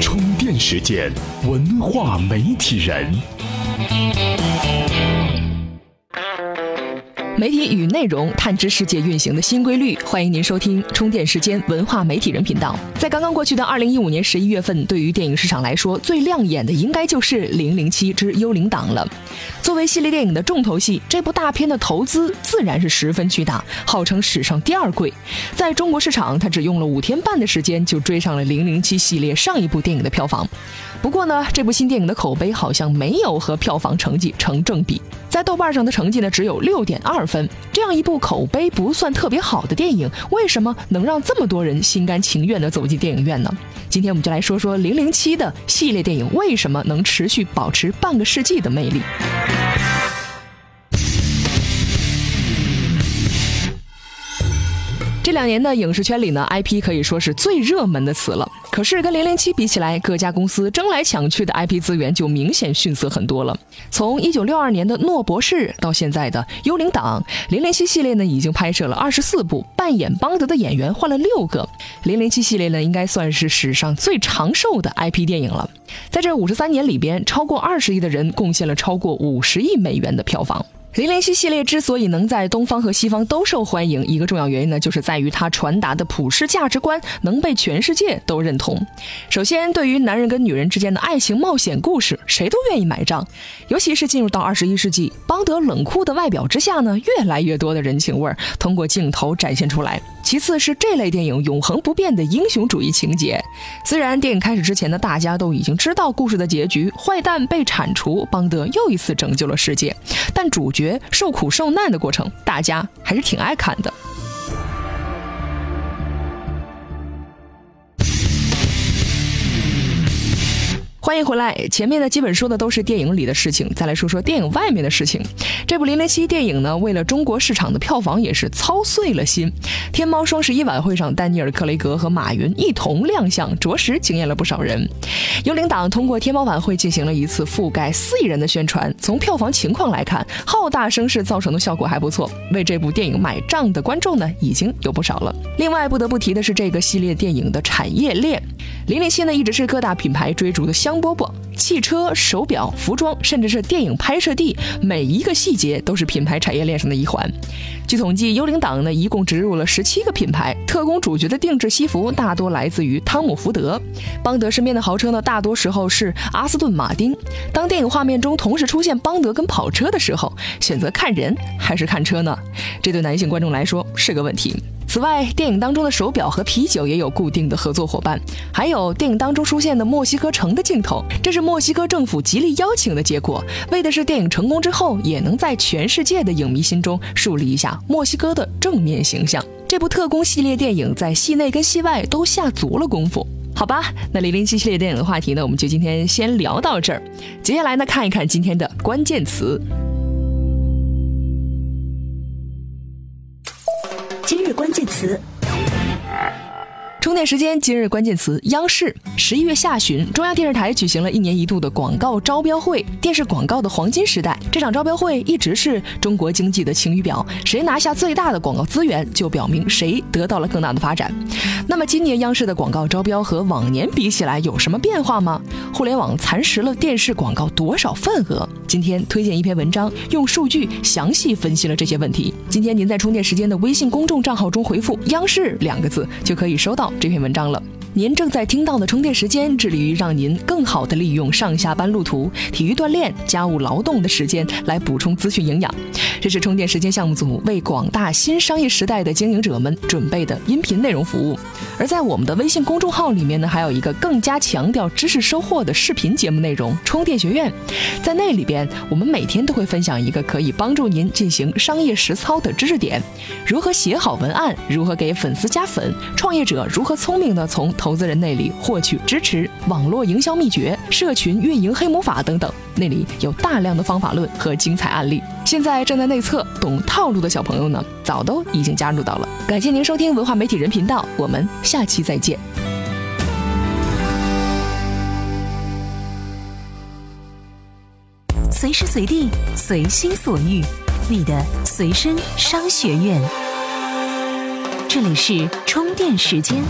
充电时间，文化媒体人。媒体与内容探知世界运行的新规律，欢迎您收听充电时间文化媒体人频道。在刚刚过去的二零一五年十一月份，对于电影市场来说，最亮眼的应该就是《零零七之幽灵党》了。作为系列电影的重头戏，这部大片的投资自然是十分巨大，号称史上第二贵。在中国市场，它只用了五天半的时间就追上了《零零七》系列上一部电影的票房。不过呢，这部新电影的口碑好像没有和票房成绩成正比，在豆瓣上的成绩呢只有六点二分。这样一部口碑不算特别好的电影，为什么能让这么多人心甘情愿地走进电影院呢？今天我们就来说说《零零七》的系列电影为什么能持续保持半个世纪的魅力。这两年的影视圈里呢，IP 可以说是最热门的词了。可是跟零零七比起来，各家公司争来抢去的 IP 资源就明显逊色很多了。从一九六二年的诺博士到现在的幽灵党，零零七系列呢已经拍摄了二十四部，扮演邦德的演员换了六个。零零七系列呢应该算是史上最长寿的 IP 电影了。在这五十三年里边，超过二十亿的人贡献了超过五十亿美元的票房。零零七系列之所以能在东方和西方都受欢迎，一个重要原因呢，就是在于它传达的普世价值观能被全世界都认同。首先，对于男人跟女人之间的爱情冒险故事，谁都愿意买账。尤其是进入到二十一世纪，邦德冷酷的外表之下呢，越来越多的人情味儿通过镜头展现出来。其次是这类电影永恒不变的英雄主义情节。虽然电影开始之前呢，大家都已经知道故事的结局，坏蛋被铲除，邦德又一次拯救了世界，但主角受苦受难的过程，大家还是挺爱看的。欢迎回来。前面呢，基本说的都是电影里的事情，再来说说电影外面的事情。这部《零零七》电影呢，为了中国市场的票房也是操碎了心。天猫双十一晚会上，丹尼尔·克雷格和马云一同亮相，着实惊艳了不少人。幽灵党通过天猫晚会进行了一次覆盖四亿人的宣传。从票房情况来看，浩大声势造成的效果还不错，为这部电影买账的观众呢，已经有不少了。另外，不得不提的是这个系列电影的产业链。零零七呢，一直是各大品牌追逐的香饽饽，汽车、手表、服装，甚至是电影拍摄地，每一个细节都是品牌产业链上的一环。据统计，幽灵党呢一共植入了十七个品牌，特工主角的定制西服大多来自于汤姆福德，邦德身边的豪车呢，大多时候是阿斯顿马丁。当电影画面中同时出现邦德跟跑车的时候，选择看人还是看车呢？这对男性观众来说是个问题。此外，电影当中的手表和啤酒也有固定的合作伙伴，还有电影当中出现的墨西哥城的镜头，这是墨西哥政府极力邀请的结果，为的是电影成功之后也能在全世界的影迷心中树立一下墨西哥的正面形象。这部特工系列电影在戏内跟戏外都下足了功夫，好吧？那零零七系列电影的话题呢，我们就今天先聊到这儿，接下来呢，看一看今天的关键词。充电时间，今日关键词：央视。十一月下旬，中央电视台举行了一年一度的广告招标会，电视广告的黄金时代。这场招标会一直是中国经济的晴雨表，谁拿下最大的广告资源，就表明谁得到了更大的发展。那么，今年央视的广告招标和往年比起来有什么变化吗？互联网蚕食了电视广告多少份额？今天推荐一篇文章，用数据详细分析了这些问题。今天您在充电时间的微信公众账号中回复“央视”两个字，就可以收到这篇文章了。您正在听到的充电时间，致力于让您更好地利用上下班路途、体育锻炼、家务劳动的时间来补充资讯营养。这是充电时间项目组为广大新商业时代的经营者们准备的音频内容服务。而在我们的微信公众号里面呢，还有一个更加强调知识收获的视频节目内容——充电学院。在那里边，我们每天都会分享一个可以帮助您进行商业实操的知识点：如何写好文案，如何给粉丝加粉，创业者如何聪明的从投资人那里获取支持，网络营销秘诀、社群运营黑魔法等等，那里有大量的方法论和精彩案例。现在正在内测，懂套路的小朋友呢，早都已经加入到了。感谢您收听文化媒体人频道，我们下期再见。随时随地，随心所欲，你的随身商学院。这里是充电时间。